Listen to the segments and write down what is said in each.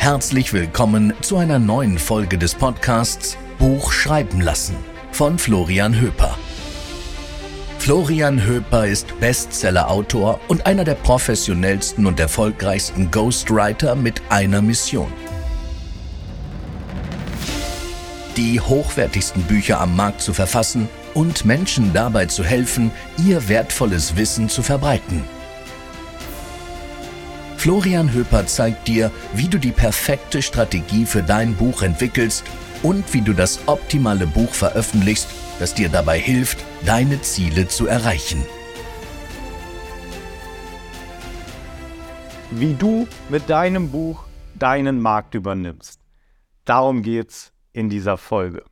Herzlich willkommen zu einer neuen Folge des Podcasts Buch schreiben lassen von Florian Höper. Florian Höper ist Bestseller-Autor und einer der professionellsten und erfolgreichsten Ghostwriter mit einer Mission. Die hochwertigsten Bücher am Markt zu verfassen und Menschen dabei zu helfen, ihr wertvolles Wissen zu verbreiten – Florian Höper zeigt dir, wie du die perfekte Strategie für dein Buch entwickelst und wie du das optimale Buch veröffentlichst, das dir dabei hilft, deine Ziele zu erreichen. Wie du mit deinem Buch deinen Markt übernimmst. Darum geht's in dieser Folge.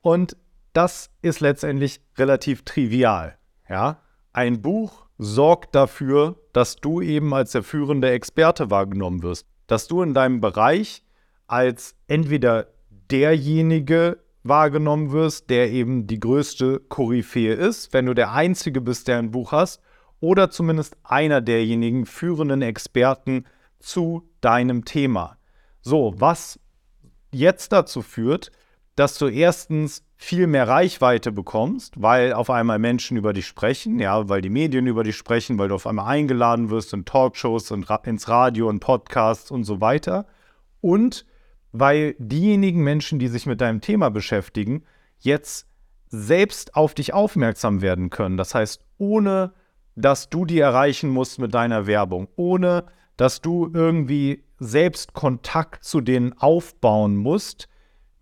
Und das ist letztendlich relativ trivial. Ja? Ein Buch sorgt dafür, dass du eben als der führende Experte wahrgenommen wirst. Dass du in deinem Bereich als entweder derjenige wahrgenommen wirst, der eben die größte Koryphäe ist, wenn du der Einzige bist, der ein Buch hast, oder zumindest einer derjenigen führenden Experten zu deinem Thema. So, was jetzt dazu führt, dass du erstens viel mehr Reichweite bekommst, weil auf einmal Menschen über dich sprechen, ja, weil die Medien über dich sprechen, weil du auf einmal eingeladen wirst in Talkshows und ins Radio und Podcasts und so weiter. Und weil diejenigen Menschen, die sich mit deinem Thema beschäftigen, jetzt selbst auf dich aufmerksam werden können. Das heißt, ohne dass du die erreichen musst mit deiner Werbung, ohne dass du irgendwie selbst Kontakt zu denen aufbauen musst,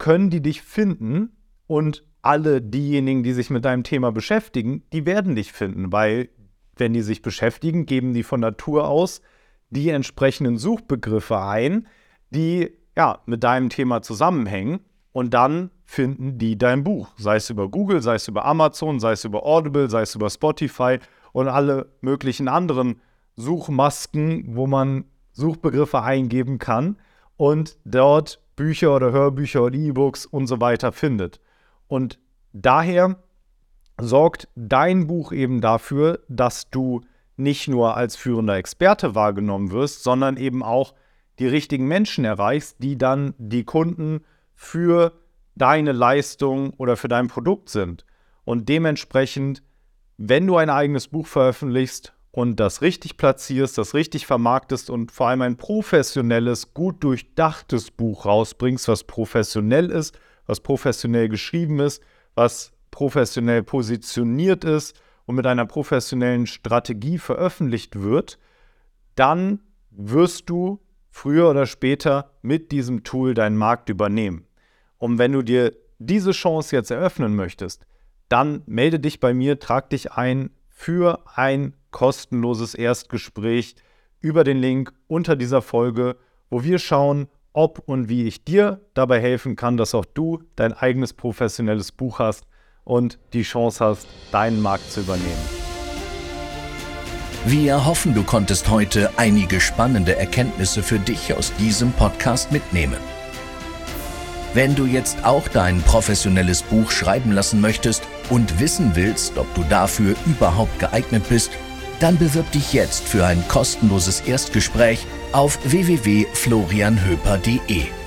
können die dich finden und alle diejenigen, die sich mit deinem Thema beschäftigen, die werden dich finden, weil wenn die sich beschäftigen, geben die von Natur aus die entsprechenden Suchbegriffe ein, die ja mit deinem Thema zusammenhängen und dann finden die dein Buch, sei es über Google, sei es über Amazon, sei es über Audible, sei es über Spotify und alle möglichen anderen Suchmasken, wo man Suchbegriffe eingeben kann und dort Bücher oder Hörbücher oder E-Books und so weiter findet. Und daher sorgt dein Buch eben dafür, dass du nicht nur als führender Experte wahrgenommen wirst, sondern eben auch die richtigen Menschen erreichst, die dann die Kunden für deine Leistung oder für dein Produkt sind. Und dementsprechend, wenn du ein eigenes Buch veröffentlichst und das richtig platzierst, das richtig vermarktest und vor allem ein professionelles, gut durchdachtes Buch rausbringst, was professionell ist, was professionell geschrieben ist, was professionell positioniert ist und mit einer professionellen Strategie veröffentlicht wird, dann wirst du früher oder später mit diesem Tool deinen Markt übernehmen. Und wenn du dir diese Chance jetzt eröffnen möchtest, dann melde dich bei mir, trag dich ein für ein kostenloses Erstgespräch über den Link unter dieser Folge, wo wir schauen, ob und wie ich dir dabei helfen kann, dass auch du dein eigenes professionelles Buch hast und die Chance hast, deinen Markt zu übernehmen. Wir hoffen, du konntest heute einige spannende Erkenntnisse für dich aus diesem Podcast mitnehmen. Wenn du jetzt auch dein professionelles Buch schreiben lassen möchtest und wissen willst, ob du dafür überhaupt geeignet bist, dann bewirb dich jetzt für ein kostenloses Erstgespräch auf www.florianhöper.de.